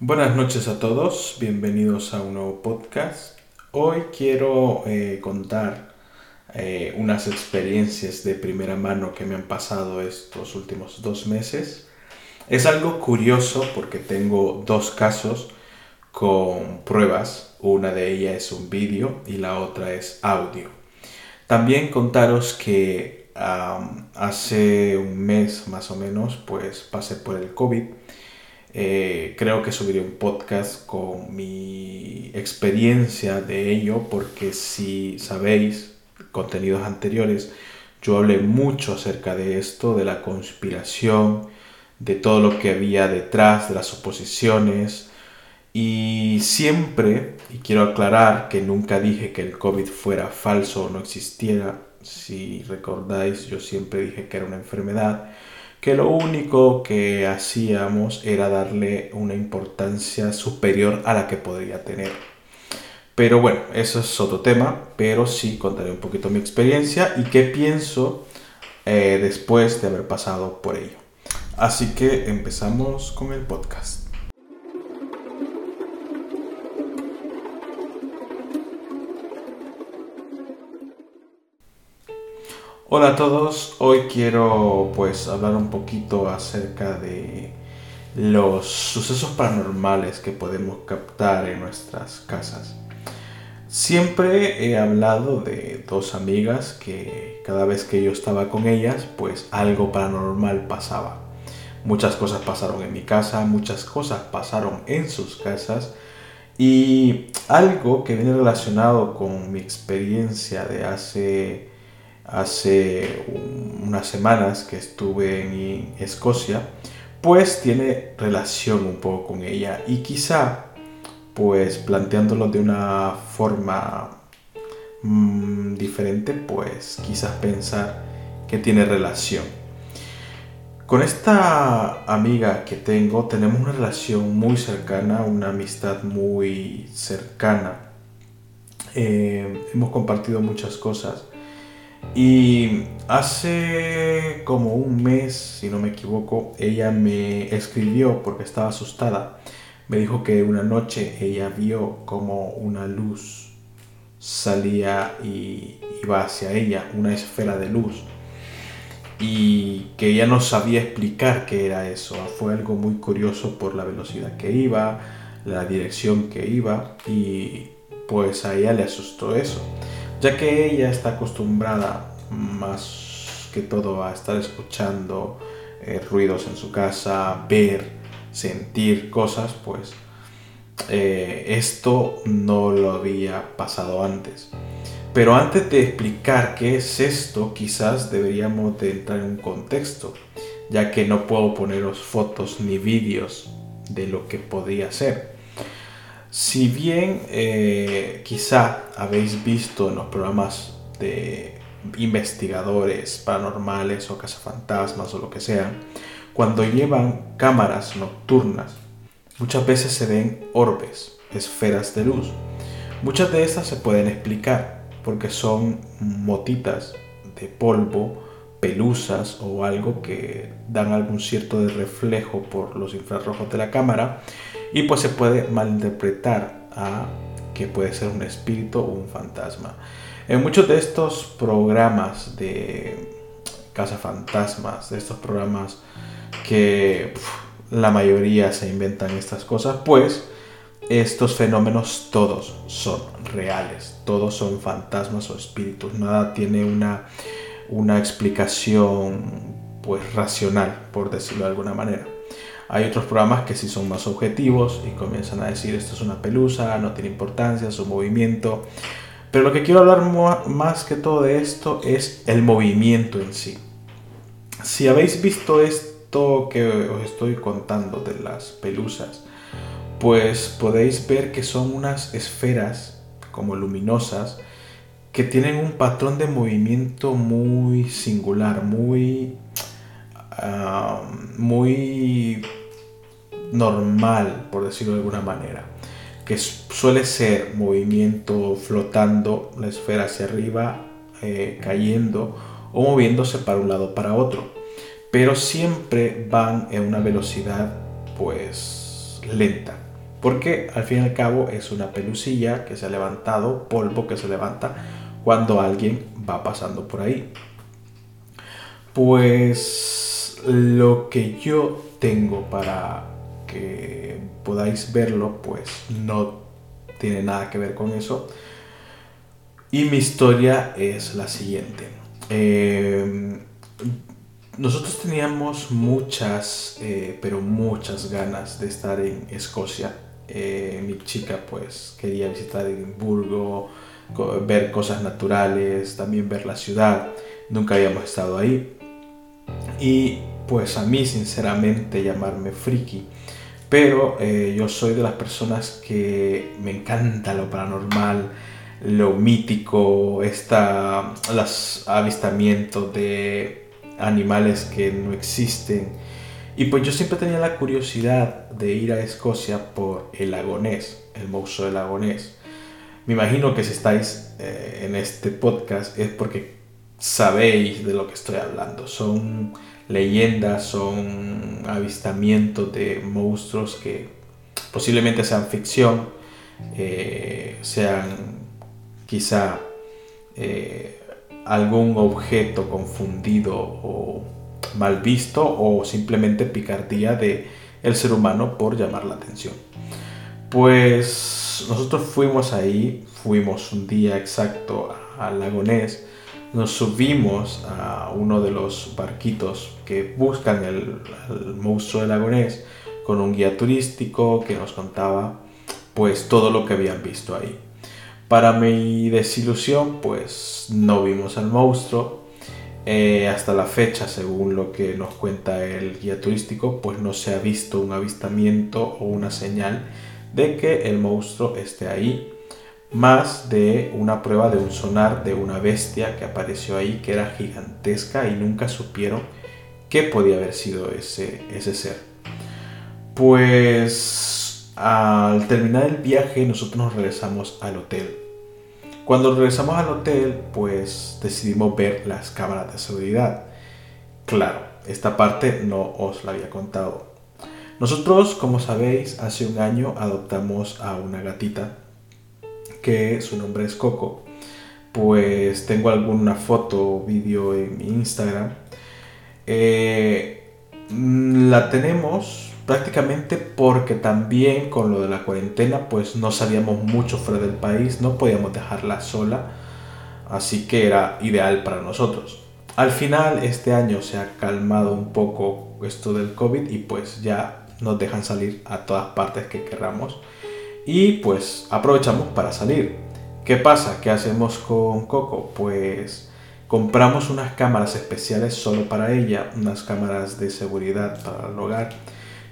Buenas noches a todos, bienvenidos a un nuevo podcast. Hoy quiero eh, contar eh, unas experiencias de primera mano que me han pasado estos últimos dos meses. Es algo curioso porque tengo dos casos con pruebas. Una de ellas es un vídeo y la otra es audio. También contaros que hace un mes más o menos pues pasé por el COVID. Eh, creo que subiré un podcast con mi experiencia de ello porque si sabéis contenidos anteriores yo hablé mucho acerca de esto, de la conspiración, de todo lo que había detrás, de las oposiciones. Y siempre, y quiero aclarar que nunca dije que el COVID fuera falso o no existiera, si recordáis, yo siempre dije que era una enfermedad, que lo único que hacíamos era darle una importancia superior a la que podría tener. Pero bueno, eso es otro tema, pero sí contaré un poquito mi experiencia y qué pienso eh, después de haber pasado por ello. Así que empezamos con el podcast. Hola a todos, hoy quiero pues hablar un poquito acerca de los sucesos paranormales que podemos captar en nuestras casas. Siempre he hablado de dos amigas que cada vez que yo estaba con ellas pues algo paranormal pasaba. Muchas cosas pasaron en mi casa, muchas cosas pasaron en sus casas y algo que viene relacionado con mi experiencia de hace hace unas semanas que estuve en Escocia, pues tiene relación un poco con ella y quizá pues planteándolo de una forma mm, diferente, pues quizás pensar que tiene relación. Con esta amiga que tengo tenemos una relación muy cercana, una amistad muy cercana. Eh, hemos compartido muchas cosas y hace como un mes, si no me equivoco, ella me escribió porque estaba asustada. Me dijo que una noche ella vio como una luz salía y iba hacia ella, una esfera de luz. Y que ella no sabía explicar qué era eso. Fue algo muy curioso por la velocidad que iba, la dirección que iba y pues a ella le asustó eso ya que ella está acostumbrada más que todo a estar escuchando eh, ruidos en su casa, ver, sentir cosas, pues eh, esto no lo había pasado antes. Pero antes de explicar qué es esto, quizás deberíamos de entrar en un contexto, ya que no puedo poneros fotos ni vídeos de lo que podría ser. Si bien eh, quizá habéis visto en los programas de investigadores paranormales o cazafantasmas o lo que sea, cuando llevan cámaras nocturnas, muchas veces se ven orbes, esferas de luz. Muchas de estas se pueden explicar porque son motitas de polvo, pelusas o algo que dan algún cierto de reflejo por los infrarrojos de la cámara y pues se puede malinterpretar a que puede ser un espíritu o un fantasma. En muchos de estos programas de casa fantasmas, de estos programas que la mayoría se inventan estas cosas, pues estos fenómenos todos son reales, todos son fantasmas o espíritus, nada tiene una, una explicación pues racional, por decirlo de alguna manera. Hay otros programas que sí son más objetivos y comienzan a decir esto es una pelusa, no tiene importancia, su movimiento. Pero lo que quiero hablar más que todo de esto es el movimiento en sí. Si habéis visto esto que os estoy contando de las pelusas, pues podéis ver que son unas esferas como luminosas que tienen un patrón de movimiento muy singular, muy, ah, muy normal, por decirlo de alguna manera, que suele ser movimiento flotando la esfera hacia arriba, eh, cayendo o moviéndose para un lado para otro, pero siempre van en una velocidad pues lenta. Porque al fin y al cabo es una pelucilla que se ha levantado, polvo que se levanta cuando alguien va pasando por ahí. Pues lo que yo tengo para que podáis verlo, pues no tiene nada que ver con eso. Y mi historia es la siguiente. Em, nosotros teníamos muchas, eh, pero muchas ganas de estar en Escocia. Eh, mi chica pues quería visitar Edimburgo, ver cosas naturales, también ver la ciudad. Nunca habíamos estado ahí. Y pues a mí sinceramente llamarme friki. Pero eh, yo soy de las personas que me encanta lo paranormal, lo mítico, esta, los avistamientos de animales que no existen. Y pues yo siempre tenía la curiosidad de ir a Escocia por el lagonés, el monstruo del lagonés. Me imagino que si estáis eh, en este podcast es porque sabéis de lo que estoy hablando. Son leyendas, son avistamientos de monstruos que posiblemente sean ficción, eh, sean quizá eh, algún objeto confundido o mal visto o simplemente picardía de el ser humano por llamar la atención. Pues nosotros fuimos ahí, fuimos un día exacto al lago Ness, nos subimos a uno de los barquitos que buscan el, monstruo del lago Ness con un guía turístico que nos contaba pues todo lo que habían visto ahí. Para mi desilusión pues no vimos al monstruo, eh, hasta la fecha, según lo que nos cuenta el guía turístico, pues no se ha visto un avistamiento o una señal de que el monstruo esté ahí, más de una prueba de un sonar de una bestia que apareció ahí que era gigantesca y nunca supieron qué podía haber sido ese, ese ser. Pues al terminar el viaje nosotros nos regresamos al hotel cuando regresamos al hotel, pues decidimos ver las cámaras de seguridad. Claro, esta parte no os la había contado. Nosotros, como sabéis, hace un año adoptamos a una gatita que su nombre es Coco. Pues tengo alguna foto o vídeo en mi Instagram. Eh, la tenemos prácticamente porque también con lo de la cuarentena pues no salíamos mucho fuera del país, no podíamos dejarla sola, así que era ideal para nosotros. Al final este año se ha calmado un poco esto del COVID y pues ya nos dejan salir a todas partes que queramos y pues aprovechamos para salir. ¿Qué pasa? ¿Qué hacemos con Coco? Pues compramos unas cámaras especiales solo para ella, unas cámaras de seguridad para el hogar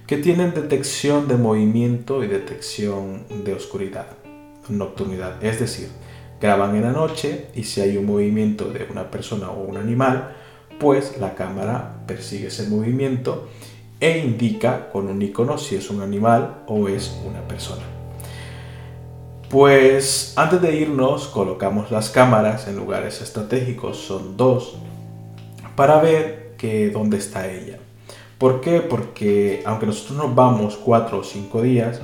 que tienen detección de movimiento y detección de oscuridad, nocturnidad. Es decir, graban en la noche y si hay un movimiento de una persona o un animal, pues la cámara persigue ese movimiento e indica con un icono si es un animal o es una persona. Pues antes de irnos colocamos las cámaras en lugares estratégicos, son dos, para ver que dónde está ella. ¿Por qué? Porque aunque nosotros nos vamos cuatro o cinco días,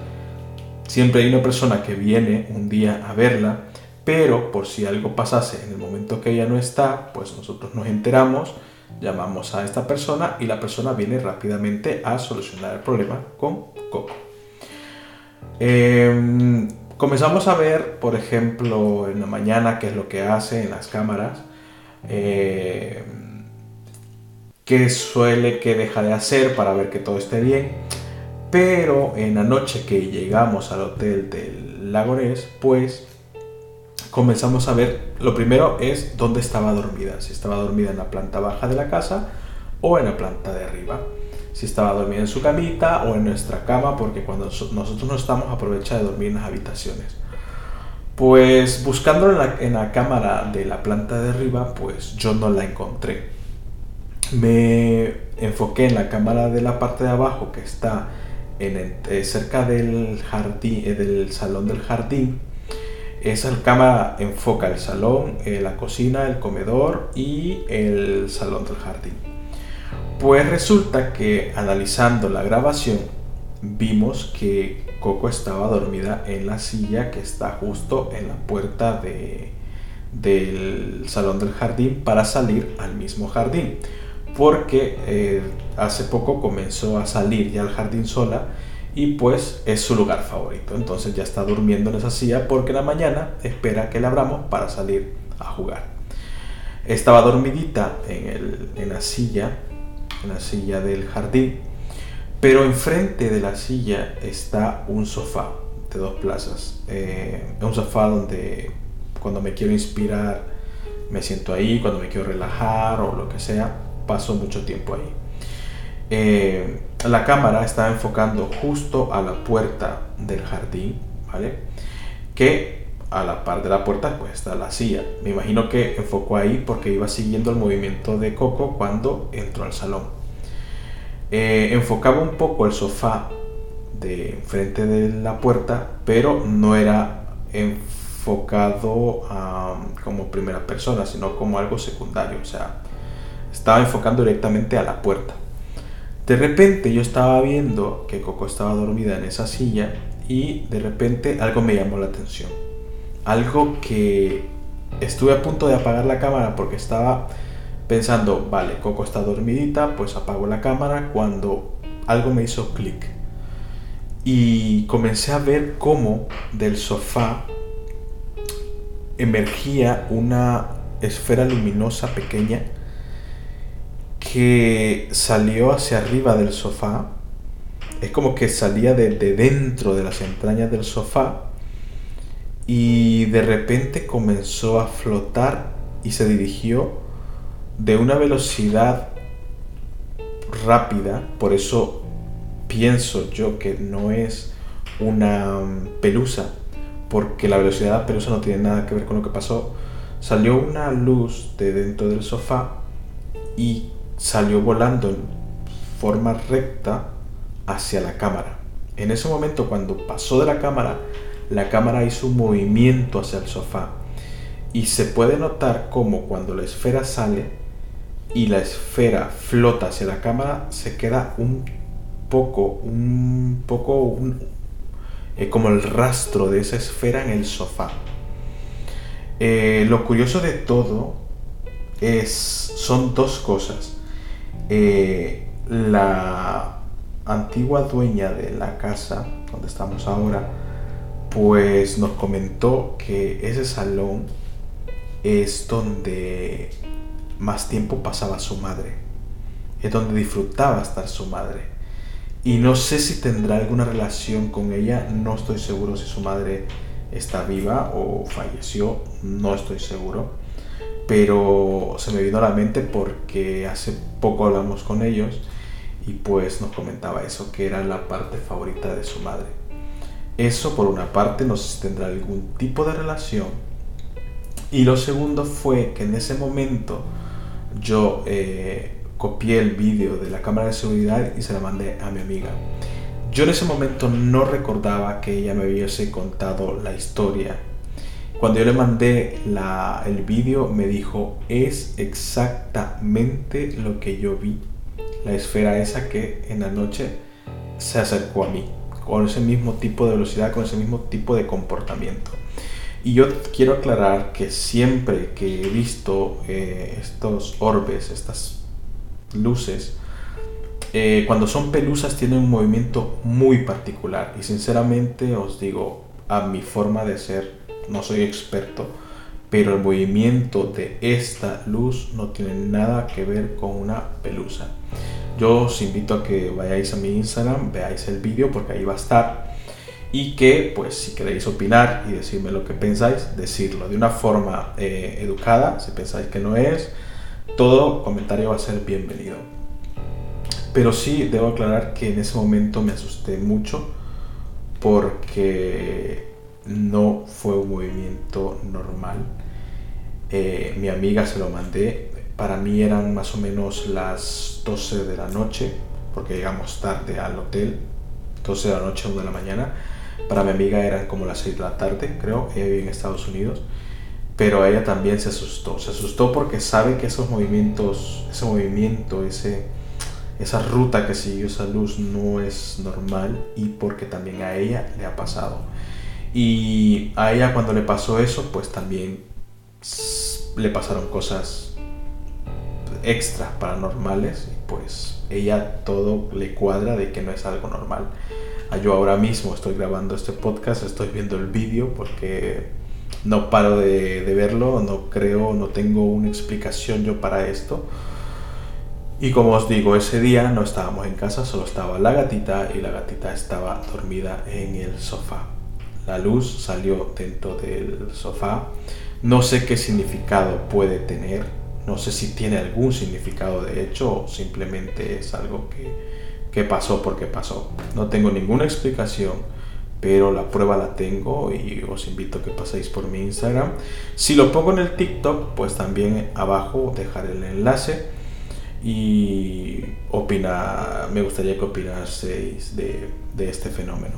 siempre hay una persona que viene un día a verla, pero por si algo pasase en el momento que ella no está, pues nosotros nos enteramos, llamamos a esta persona y la persona viene rápidamente a solucionar el problema con Coco. Em, comenzamos a ver, por ejemplo, en la mañana qué es lo que hace en las cámaras. Eh, qué suele que deja de hacer para ver que todo esté bien. Pero en la noche que llegamos al hotel del Lagonés, pues comenzamos a ver, lo primero es dónde estaba dormida, si estaba dormida en la planta baja de la casa o en la planta de arriba, si estaba dormida en su camita o en nuestra cama, porque cuando nosotros no estamos aprovecha de dormir en las habitaciones. Pues buscando en la, cámara de la planta de arriba, pues yo no la encontré me enfoqué en la cámara de la parte de abajo que está en eh, cerca del jardín, eh, del salón del jardín. Esa cámara enfoca el salón, eh, la cocina, el comedor y el salón del jardín. Pues resulta que analizando la grabación vimos que Coco estaba dormida en la silla que está justo en la puerta de, del salón del jardín para salir al mismo jardín. Porque eh, hace poco comenzó a salir ya al jardín sola y pues es su lugar favorito. Entonces ya está durmiendo en esa silla porque en la mañana espera que le abramos para salir a jugar. Estaba dormidita en, en la silla, la silla del jardín, pero enfrente de la silla está un sofá de dos plazas. Eh, un sofá donde cuando me quiero inspirar me siento ahí, cuando me quiero relajar o lo que sea, paso mucho tiempo ahí. Eh, la cámara estaba enfocando justo a la puerta del jardín, ¿vale? Que a la par de la puerta pues está la silla. Me imagino que enfocó ahí porque iba siguiendo el movimiento de Coco cuando entró al salón. Eh, enfocaba un poco el sofá de enfrente de la puerta, pero no era enfocado como primera persona, sino como algo secundario. O sea, estaba enfocando directamente a la puerta. De repente yo estaba viendo que Coco estaba dormida en esa silla y de repente algo me llamó la atención. Algo que estuve a punto de apagar la cámara porque estaba pensando, vale, Coco está dormidita, pues apago la cámara cuando algo me hizo clic. Y comencé a ver cómo del sofá emergía una esfera luminosa pequeña que salió hacia arriba del sofá. Es como que salía de, dentro de las entrañas del sofá y de repente comenzó a flotar y se dirigió de una velocidad rápida, por eso pienso yo que no es una pelusa, porque la velocidad de la pelusa no tiene nada que ver con lo que pasó. Salió una luz de dentro del sofá y salió volando en forma recta hacia la cámara. En ese momento, cuando pasó de la cámara, la cámara hizo un movimiento hacia el sofá. Y se puede notar como cuando la esfera sale y la esfera flota hacia la cámara, se queda un poco, un poco, eh, como el rastro de esa esfera en el sofá. Eh, lo curioso de todo es, son dos cosas. Eh, la antigua dueña de la casa donde estamos ahora, pues nos comentó que ese salón es donde más tiempo pasaba su madre, es donde disfrutaba estar su madre. Y no sé si tendrá alguna relación con ella, no estoy seguro si su madre está viva o falleció, no estoy seguro pero se me vino a la mente porque hace poco hablamos con ellos y pues nos comentaba eso, que era la parte favorita de su madre. Eso por una parte no sé si tendrá algún tipo de relación. Y lo segundo fue que en ese momento yo eh, copié el vídeo de la cámara de seguridad y se la mandé a mi amiga. Yo en ese momento no recordaba que ella me hubiese contado la historia cuando yo le mandé el vídeo me dijo, es exactamente lo que yo vi. La esfera esa que en la noche se acercó a mí, con ese mismo tipo de velocidad, con ese mismo tipo de comportamiento. Y yo quiero aclarar que siempre que he visto eh, estos orbes, estas luces, eh, cuando son pelusas tienen un movimiento muy particular. Y sinceramente os digo, a mi forma de ser, no soy experto, pero el movimiento de esta luz no tiene nada que ver con una pelusa. Yo os invito a que vayáis a mi Instagram, veáis el vídeo porque ahí va a estar y que pues si queréis opinar y decirme lo que pensáis, decirlo de una forma eh, educada, si pensáis que no es, todo comentario va a ser bienvenido. Pero sí debo aclarar que en ese momento me asusté mucho porque no fue un movimiento normal. Eh, mi amiga se lo mandé. Para mí eran más o menos las 12 de la noche, porque llegamos tarde al hotel, 12 de la noche, 1 de la mañana. Para mi amiga eran como las 6 de la tarde, creo, ella vive en Estados Unidos. Pero ella también se asustó. Se asustó porque sabe que esos movimientos, ese movimiento, ese, esa ruta que siguió esa luz no es normal y porque también a ella le ha pasado. Y a ella cuando le pasó eso, pues también le pasaron cosas extra paranormales y pues ella todo le cuadra de que no es algo normal. Ah, yo ahora mismo estoy grabando este podcast, estoy viendo el vídeo porque no paro de, de verlo, no creo, no tengo una explicación yo para esto y como os digo, ese día no estábamos en casa, solo estaba la gatita y la gatita estaba dormida en el sofá. La luz salió dentro del sofá. No sé qué significado puede tener, no sé si tiene algún significado de hecho o simplemente es algo que, que pasó porque pasó. No tengo ninguna explicación, pero la prueba la tengo y os invito a que paséis por mi Instagram. Si lo pongo en el TikTok, pues también abajo dejaré el enlace y opina, me gustaría que opinaseis de, de este fenómeno.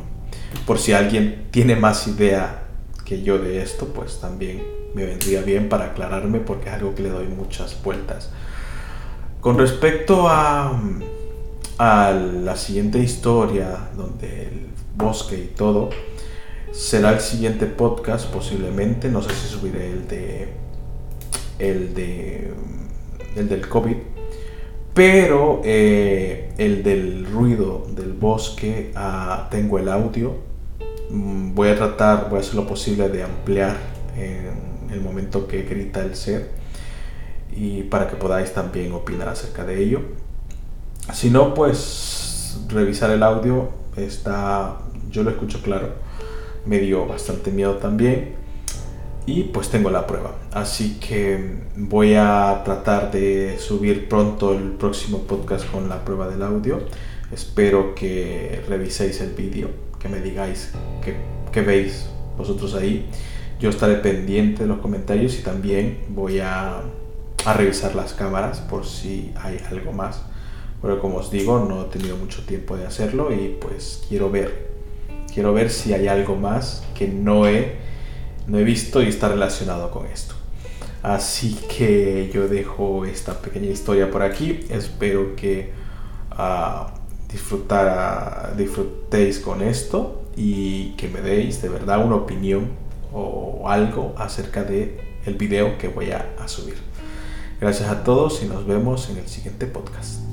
Por si alguien tiene más idea que yo de esto, pues también me vendría bien para aclararme porque es algo que le doy muchas vueltas. Con respecto a, la siguiente historia, donde el bosque y todo, será el siguiente podcast posiblemente, no sé si subiré el de el de el del COVID pero eh, el del ruido del bosque, ah, tengo el audio. Mm, voy a tratar, voy a hacer lo posible de ampliar en el momento que grita el ser y para que podáis también opinar acerca de ello. Si no, pues revisar el audio está, yo lo escucho claro, me dio bastante miedo también y pues tengo la prueba. Así que voy a tratar de subir pronto el próximo podcast con la prueba del audio. Espero que reviséis el vídeo, que me digáis qué, veis vosotros ahí. Yo estaré pendiente de los comentarios y también voy a, a revisar las cámaras por si hay algo más. Pero como os digo, no he tenido mucho tiempo de hacerlo y pues quiero ver. Quiero ver si hay algo más que no he no he visto y está relacionado con esto. Así que yo dejo esta pequeña historia por aquí. Espero que uh, disfrutéis con esto y que me deis de verdad una opinión o algo acerca de el video que voy a subir. Gracias a todos y nos vemos en el siguiente podcast.